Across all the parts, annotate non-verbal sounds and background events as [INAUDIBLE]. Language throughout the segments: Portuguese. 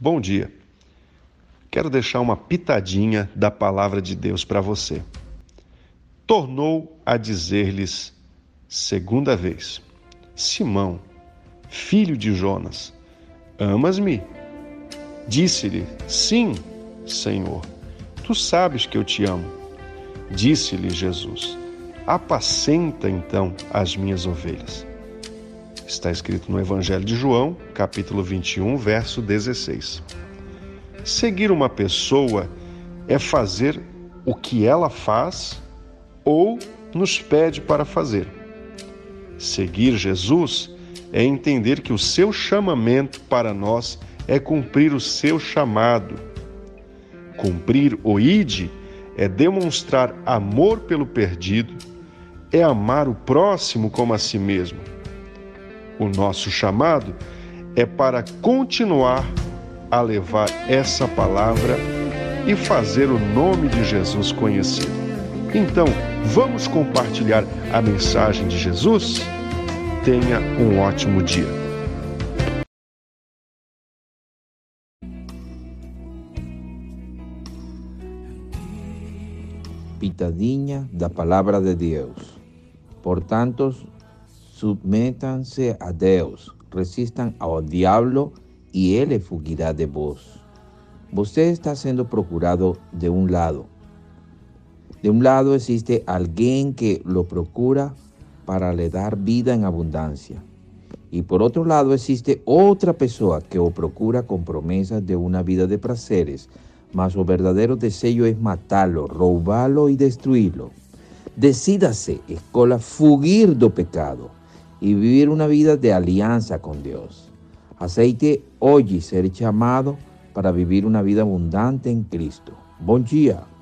Bom dia. Quero deixar uma pitadinha da palavra de Deus para você. Tornou a dizer-lhes segunda vez: Simão, filho de Jonas, amas-me? Disse-lhe: Sim, Senhor. Tu sabes que eu te amo. Disse-lhe Jesus: Apacenta então as minhas ovelhas. Está escrito no Evangelho de João, capítulo 21, verso 16. Seguir uma pessoa é fazer o que ela faz ou nos pede para fazer. Seguir Jesus é entender que o seu chamamento para nós é cumprir o seu chamado. Cumprir o ID é demonstrar amor pelo perdido, é amar o próximo como a si mesmo. O nosso chamado é para continuar a levar essa palavra e fazer o nome de Jesus conhecido. Então, vamos compartilhar a mensagem de Jesus? Tenha um ótimo dia. Pitadinha da palavra de Deus. Portanto, submétanse a Deus, resistam ao diabo e ele fugirá de vós. Você está sendo procurado de um lado. De um lado existe alguém que lo procura para lhe dar vida em abundância. E por outro lado existe outra pessoa que o procura com promessas de uma vida de prazeres, mas o verdadeiro desejo é matá-lo, roubá-lo e destruí-lo. Decídase, escola, fugir do pecado e viver uma vida de aliança com Deus. Aceite hoje ser chamado para viver uma vida abundante em Cristo. Bom dia.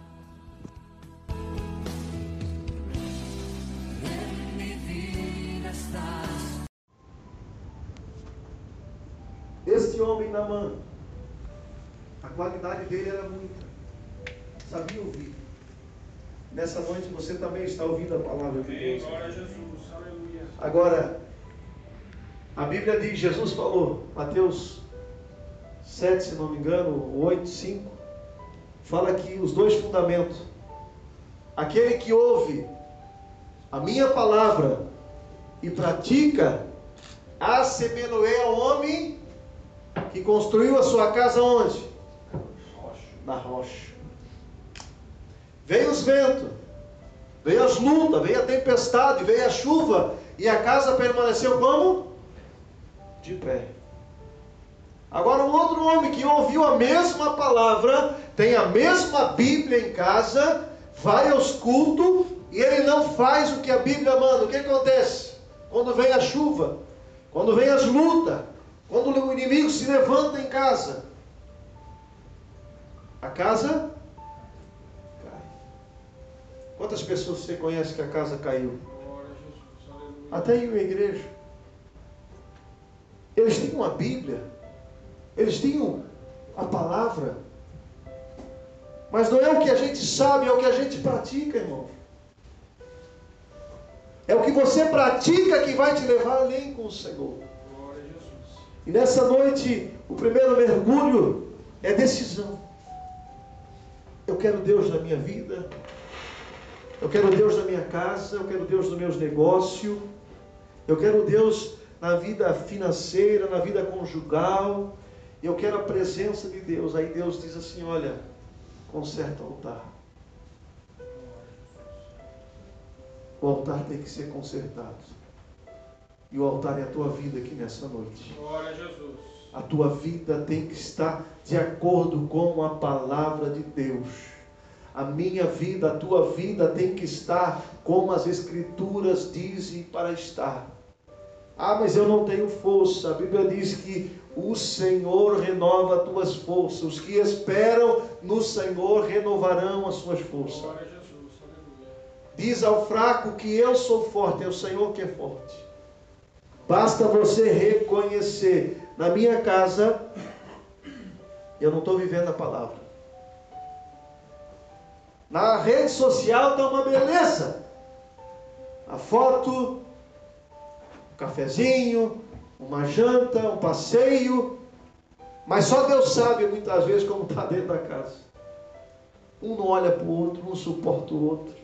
Nessa noite você também está ouvindo a palavra de Deus. Agora, a Bíblia diz, Jesus falou, Mateus 7, se não me engano, 8, 5, fala que os dois fundamentos. Aquele que ouve a minha palavra e pratica, assemelhou ao homem que construiu a sua casa onde? Na rocha. Veio os ventos, veio as lutas, veio a tempestade, veio a chuva, e a casa permaneceu como? De pé. Agora, um outro homem que ouviu a mesma palavra, tem a mesma Bíblia em casa, vai aos cultos e ele não faz o que a Bíblia manda. O que acontece? Quando vem a chuva, quando vem as lutas, quando o inimigo se levanta em casa, a casa. Quantas pessoas você conhece que a casa caiu? Até em uma igreja. Eles tinham a Bíblia, eles tinham a palavra, mas não é o que a gente sabe, é o que a gente pratica, irmão. É o que você pratica que vai te levar além com o Senhor. E nessa noite, o primeiro mergulho é decisão. Eu quero Deus na minha vida, eu quero Deus na minha casa, eu quero Deus nos meus negócios, eu quero Deus na vida financeira, na vida conjugal, eu quero a presença de Deus. Aí Deus diz assim: olha, conserta o altar. O altar tem que ser consertado. E o altar é a tua vida aqui nessa noite. Glória a Jesus. A tua vida tem que estar de acordo com a palavra de Deus. A minha vida, a tua vida tem que estar como as Escrituras dizem para estar. Ah, mas eu não tenho força. A Bíblia diz que o Senhor renova as tuas forças. Os que esperam no Senhor renovarão as suas forças. Diz ao fraco que eu sou forte, é o Senhor que é forte. Basta você reconhecer, na minha casa, eu não estou vivendo a palavra. Na rede social está uma beleza. A foto, um cafezinho, uma janta, um passeio. Mas só Deus sabe muitas vezes como está dentro da casa. Um não olha para o outro, um suporta o outro.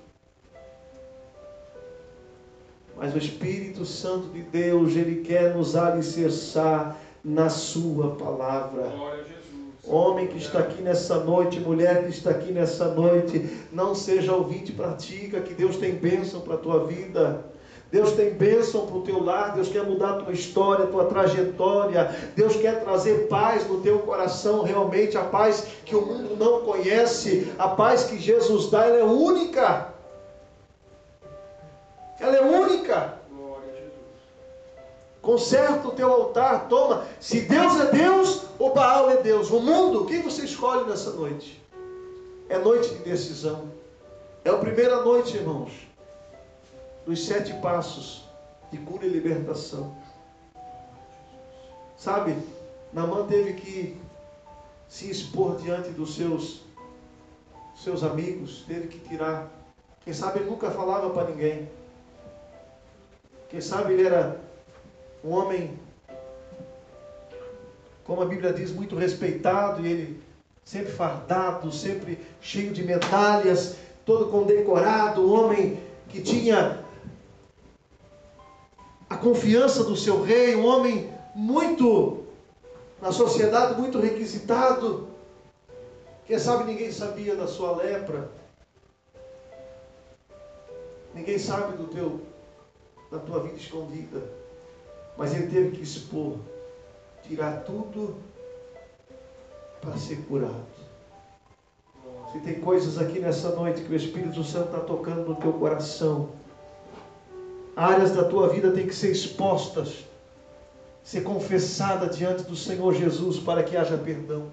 Mas o Espírito Santo de Deus, Ele quer nos alicerçar na Sua palavra. Glória a Jesus. Homem que está aqui nessa noite, mulher que está aqui nessa noite, não seja ouvinte, pratica, que Deus tem bênção para a tua vida. Deus tem bênção para o teu lar, Deus quer mudar a tua história, a tua trajetória, Deus quer trazer paz no teu coração, realmente a paz que o mundo não conhece, a paz que Jesus dá, ela é única. Ela é única. Conserta o teu altar, toma. Se Deus é Deus, Deus. O mundo, quem você escolhe nessa noite? É noite de decisão. É a primeira noite, irmãos, dos sete passos de cura e libertação. Sabe, Namã teve que se expor diante dos seus, seus amigos, teve que tirar. Quem sabe ele nunca falava para ninguém. Quem sabe ele era um homem, como a Bíblia diz, muito respeitado, e ele sempre fardado, sempre cheio de medalhas, todo condecorado, um homem que tinha a confiança do seu rei, um homem muito, na sociedade, muito requisitado. Quem sabe ninguém sabia da sua lepra, ninguém sabe do teu, da tua vida escondida. Mas ele teve que expor, tirar tudo para ser curado. Se tem coisas aqui nessa noite que o Espírito Santo está tocando no teu coração, áreas da tua vida têm que ser expostas, ser confessada diante do Senhor Jesus para que haja perdão.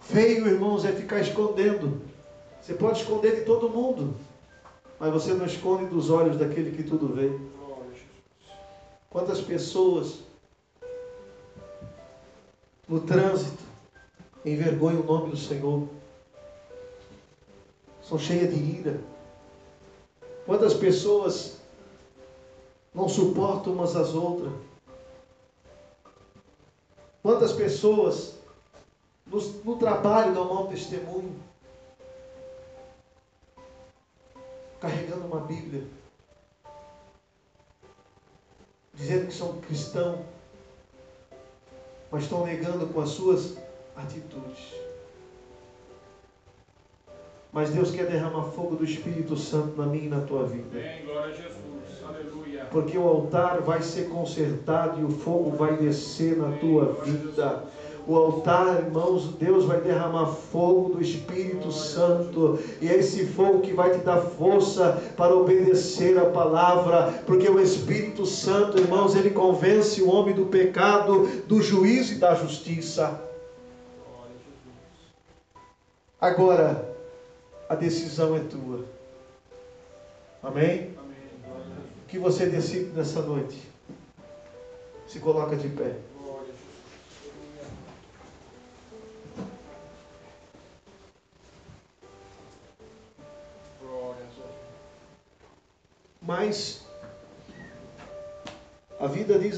Feio, irmãos, é ficar escondendo. Você pode esconder de todo mundo, mas você não esconde dos olhos daquele que tudo vê. Quantas pessoas no trânsito envergonham o nome do Senhor? São cheias de ira. Quantas pessoas não suportam umas às outras? Quantas pessoas no, no trabalho dão mau testemunho? Carregando uma Bíblia dizendo que são cristãos, mas estão negando com as suas atitudes. Mas Deus quer derramar fogo do Espírito Santo na minha e na tua vida. Amém. Glória a Jesus. Aleluia. Porque o altar vai ser consertado e o fogo vai descer na tua vida. O altar, irmãos, Deus vai derramar fogo do Espírito Santo, e é esse fogo que vai te dar força para obedecer a palavra, porque o Espírito Santo, irmãos, ele convence o homem do pecado, do juízo e da justiça. Agora, a decisão é tua. Amém? O que você decide nessa noite? Se coloca de pé.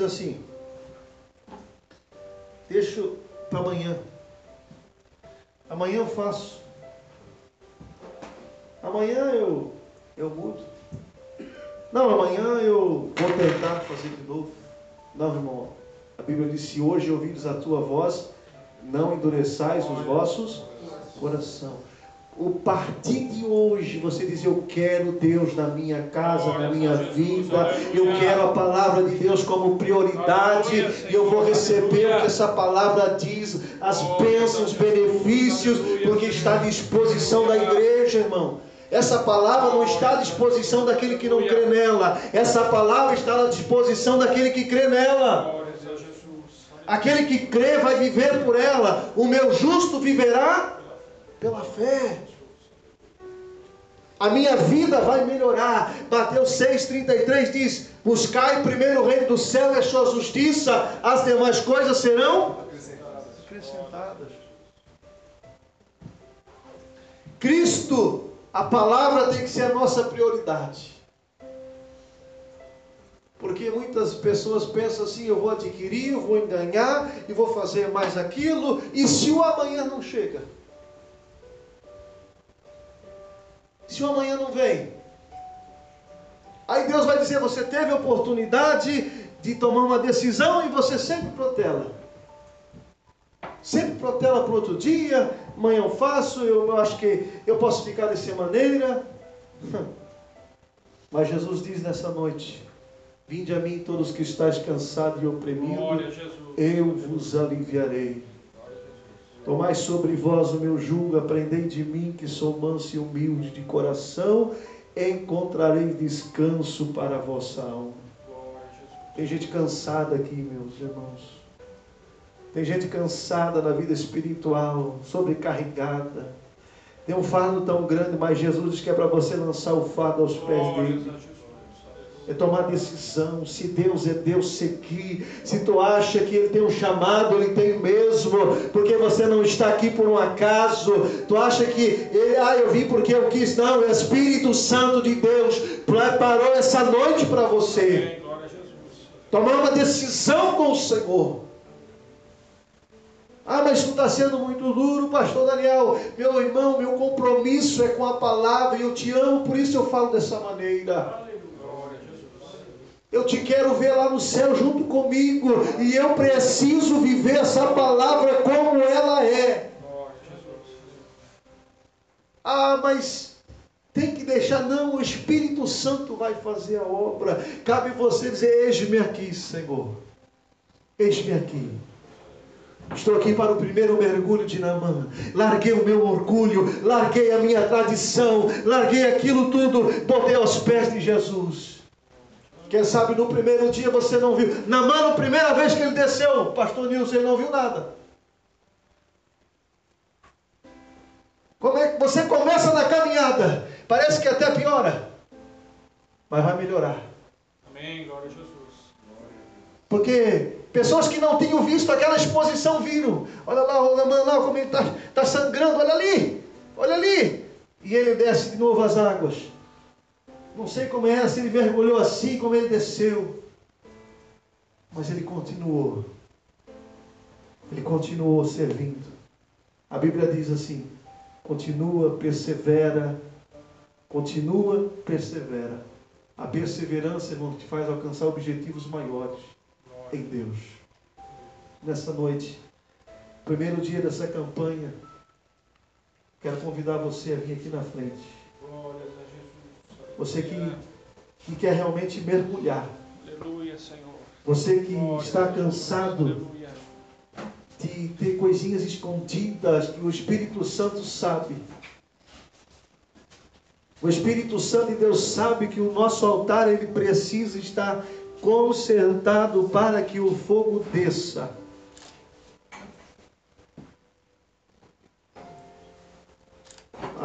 Diz assim: deixo para amanhã. Amanhã eu faço. Amanhã eu, eu mudo. Não, amanhã eu vou tentar fazer de novo. Não, irmão. A Bíblia diz: se hoje ouvides a tua voz, não endureçais os vossos coração. O partir de hoje você diz: Eu quero Deus na minha casa, na minha vida, eu quero a palavra de Deus como prioridade, e eu vou receber o que essa palavra diz, as bênçãos, os benefícios, porque está à disposição da igreja, irmão. Essa palavra não está à disposição daquele que não crê nela, essa palavra está à disposição daquele que crê nela. Aquele que crê vai viver por ela. O meu justo viverá pela fé. A minha vida vai melhorar. Mateus 6,33 diz: Buscai primeiro o reino do céu e a sua justiça, as demais coisas serão acrescentadas. Cristo, a palavra tem que ser a nossa prioridade. Porque muitas pessoas pensam assim: eu vou adquirir, eu vou ganhar e vou fazer mais aquilo, e se o amanhã não chega? Se o amanhã não vem? Aí Deus vai dizer: você teve a oportunidade de tomar uma decisão e você sempre protela. Sempre protela para outro dia, amanhã eu faço, eu acho que eu posso ficar dessa maneira. [LAUGHS] Mas Jesus diz nessa noite: Vinde a mim todos que estáis cansados e oprimidos, eu vos aliviarei. Tomai sobre vós o meu jugo, aprendei de mim, que sou manso e humilde de coração, encontrareis descanso para a vossa alma. Tem gente cansada aqui, meus irmãos. Tem gente cansada na vida espiritual, sobrecarregada. Tem um fardo tão grande, mas Jesus diz que é para você lançar o fardo aos pés dele. É tomar decisão. Se Deus é Deus, seguir. Se tu acha que Ele tem um chamado, Ele tem mesmo. Porque você não está aqui por um acaso. Tu acha que, ele, ah, eu vim porque eu quis. Não, o Espírito Santo de Deus preparou essa noite para você. Tomar uma decisão com o Senhor. Ah, mas isso está sendo muito duro, pastor Daniel. Meu irmão, meu compromisso é com a palavra e eu te amo, por isso eu falo dessa maneira. Aleluia. Glória a Jesus. Eu te quero ver lá no céu junto comigo e eu preciso viver essa palavra como ela é. Ah, mas tem que deixar, não, o Espírito Santo vai fazer a obra. Cabe você dizer: Eis-me aqui, Senhor. Eis-me aqui. Estou aqui para o primeiro mergulho de Namã. Larguei o meu orgulho, larguei a minha tradição, larguei aquilo tudo, botei aos pés de Jesus. Quem sabe no primeiro dia você não viu. Namã, na primeira vez que ele desceu, pastor Nilson, ele não viu nada. Como é que você começa na caminhada? Parece que até piora, mas vai melhorar. Amém. Glória a Jesus. Porque pessoas que não tinham visto aquela exposição viram. Olha lá, olha lá, como ele está tá sangrando, olha ali, olha ali. E ele desce de novo as águas. Não sei como é, se ele mergulhou assim, como ele desceu. Mas ele continuou. Ele continuou servindo. A Bíblia diz assim: continua, persevera, continua, persevera. A perseverança, irmão, te faz alcançar objetivos maiores em Deus. Nessa noite, primeiro dia dessa campanha, quero convidar você a vir aqui na frente. Você que, que quer realmente mergulhar. Aleluia, Senhor. Você que está cansado de ter coisinhas escondidas que o Espírito Santo sabe. O Espírito Santo de Deus sabe que o nosso altar ele precisa estar consertado para que o fogo desça.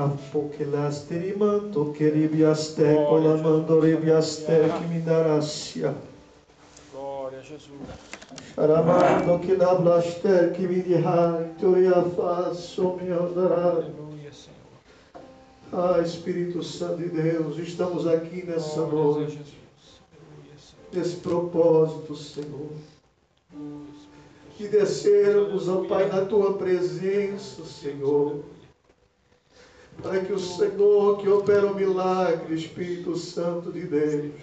Apokelasterimando queribiaste colamandorebiaste quimindaracia. Glória a Jesus. Sharamando kilablaste quimindihai toriafaso miandarai. Aleluia, Senhor. Ah, Espírito Santo de Deus, estamos aqui nessa noite, nesse propósito, Senhor, de descermos, ó Pai, na tua presença, Senhor, para que o Senhor que opera o milagre, Espírito Santo de Deus,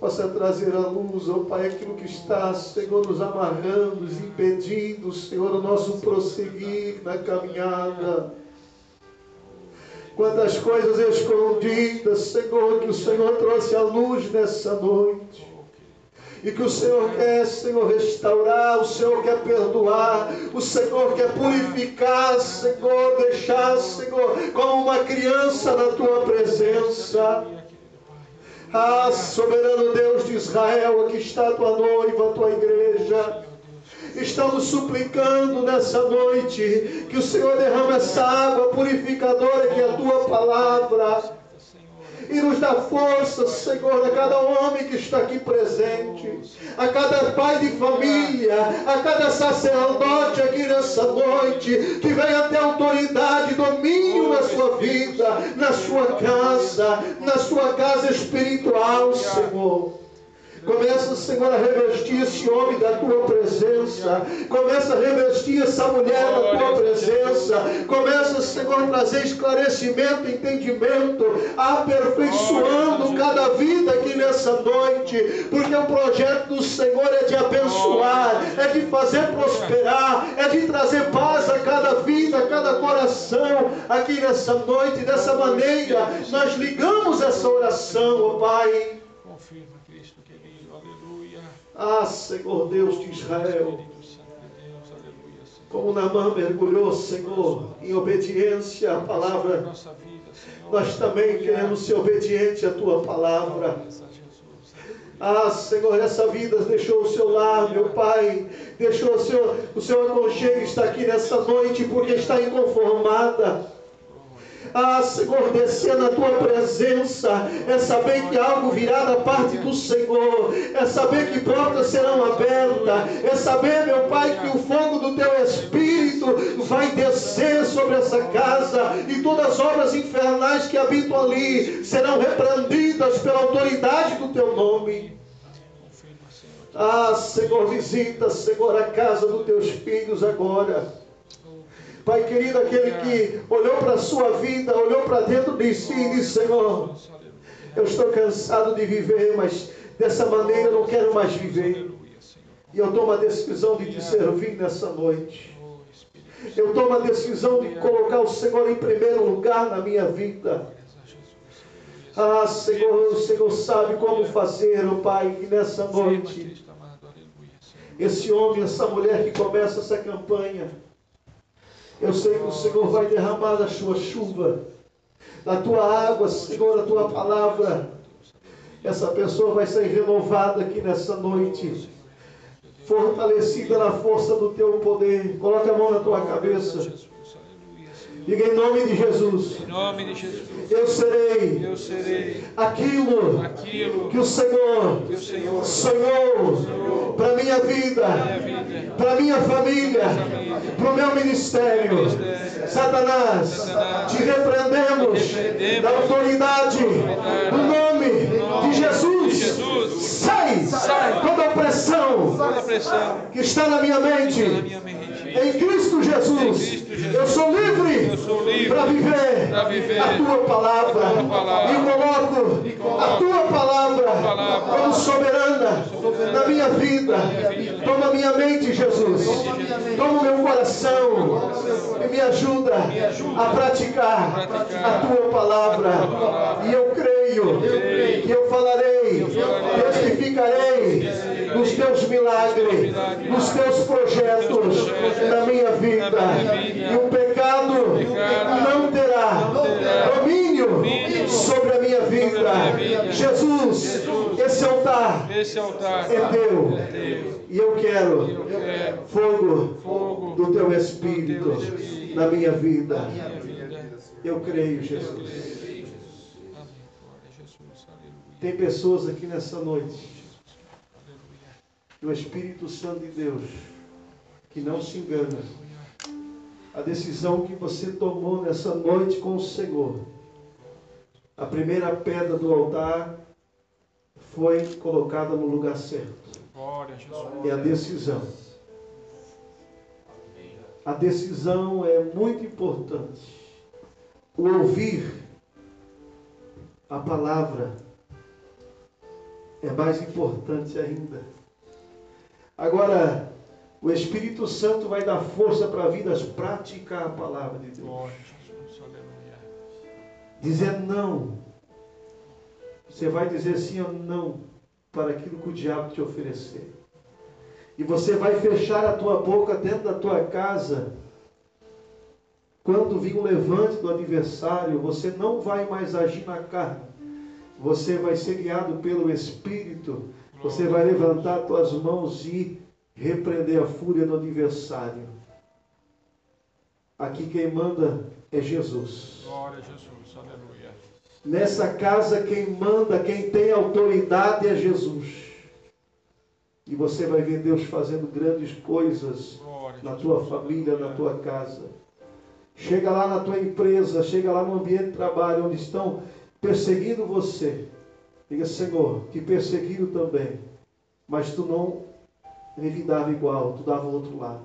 possa trazer à luz, ó Pai, aquilo que está, Senhor, nos amarrando, nos impedindo, Senhor, o nosso prosseguir na caminhada. Quantas coisas escondidas, Senhor, que o Senhor trouxe à luz nessa noite. E que o Senhor quer, Senhor, restaurar, o Senhor quer perdoar, o Senhor quer purificar, Senhor, deixar, Senhor, como uma criança na tua presença. Ah, soberano Deus de Israel, aqui está a tua noiva, a tua igreja. Estamos suplicando nessa noite que o Senhor derrame essa água purificadora que é a tua palavra. E nos dá força, Senhor, a cada homem que está aqui presente, a cada pai de família, a cada sacerdote aqui nessa noite, que venha ter autoridade, domínio na sua vida, na sua casa, na sua casa espiritual, Senhor. Começa, Senhor, a revestir esse homem da tua presença. Começa a revestir essa mulher da tua presença. Começa, Senhor, a trazer esclarecimento, entendimento, aperfeiçoando cada vida aqui nessa noite. Porque o projeto do Senhor é de abençoar, é de fazer prosperar, é de trazer paz a cada vida, a cada coração aqui nessa noite. Dessa maneira, nós ligamos essa oração, ó Pai. Confirma. Ah, Senhor Deus de Israel. Como Naamã mergulhou, Senhor, em obediência à palavra, nós também queremos ser obedientes à tua palavra. Ah, Senhor, essa vida deixou o seu lar, meu Pai, deixou o seu, o seu aconchego, está aqui nessa noite porque está inconformada. Ah, Senhor, descer na tua presença é saber que algo virá da parte do Senhor, é saber que portas serão abertas, é saber, meu Pai, que o fogo do teu Espírito vai descer sobre essa casa e todas as obras infernais que habitam ali serão repreendidas pela autoridade do teu nome. Ah, Senhor, visita, Senhor, a casa dos teus filhos agora. Pai querido, aquele que olhou para a sua vida, olhou para dentro de si e disse: Senhor, eu estou cansado de viver, mas dessa maneira eu não quero mais viver. E eu tomo a decisão de te servir nessa noite. Eu tomo a decisão de colocar o Senhor em primeiro lugar na minha vida. Ah, Senhor, o Senhor sabe como fazer, oh Pai, que nessa noite esse homem, essa mulher que começa essa campanha, eu sei que o Senhor vai derramar a sua chuva, da tua água, Senhor, a tua palavra. Essa pessoa vai ser renovada aqui nessa noite, fortalecida na força do teu poder. Coloca a mão na tua cabeça. Diga em nome de Jesus: Em nome de Jesus. Eu serei Eu serei aquilo aquilo que o Senhor que o Senhor sonhou para minha vida, minha vida. para minha família, para o meu ministério. Satanás, Satanás, te repreendemos repreendemos da autoridade do nome de Jesus. Jesus. Sai, Sai. toda opressão Toda pressão que está na minha mente. na minha mente. Em Cristo Jesus, eu sou livre, para viver, a tua palavra. a tua palavra. E coloco E coloco a tua palavra, palavra como soberana na minha vida. Toma minha mente, Jesus. Toma meu coração e me ajuda a praticar a tua palavra. E eu creio que eu falarei, testificarei nos teus milagres, nos teus projetos na minha vida. E o pecado não terá domínio sobre a minha vida. Jesus, esse altar altar é teu. E eu quero fogo do teu Espírito na minha vida. Eu creio, Jesus. Tem pessoas aqui nessa noite, Aleluia. que o Espírito Santo de Deus, que não se engana, a decisão que você tomou nessa noite com o Senhor, a primeira pedra do altar foi colocada no lugar certo. Glória a Jesus. É a decisão. A decisão é muito importante. O ouvir a palavra é mais importante ainda. Agora, o Espírito Santo vai dar força para a vida praticar a palavra de Deus. Dizer não. Você vai dizer sim ou não para aquilo que o diabo te oferecer. E você vai fechar a tua boca dentro da tua casa. Quando vir um levante do adversário, você não vai mais agir na carne. Você vai ser guiado pelo Espírito. Você vai levantar tuas mãos e repreender a fúria do adversário. Aqui quem manda é Jesus. Glória a Jesus. Aleluia. Nessa casa, quem manda, quem tem autoridade é Jesus. E você vai ver Deus fazendo grandes coisas Glória. na tua família, na tua casa. Chega lá na tua empresa, chega lá no ambiente de trabalho onde estão perseguindo você. Diga, Senhor, que perseguiram também, mas tu não revidava igual, tu dava o outro lado.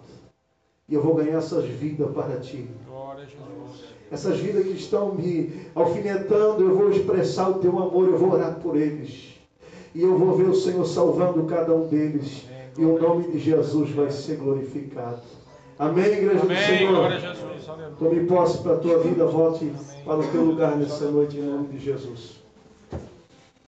E eu vou ganhar essas vidas para ti. Glória a Jesus. Essas vidas que estão me alfinetando, eu vou expressar o teu amor, eu vou orar por eles. E eu vou ver o Senhor salvando cada um deles. E o nome de Jesus vai ser glorificado. Amém, igreja do Amém. Senhor? Glória a Jesus. Tome posse para a tua vida, volte para o teu lugar nessa noite em nome de Jesus.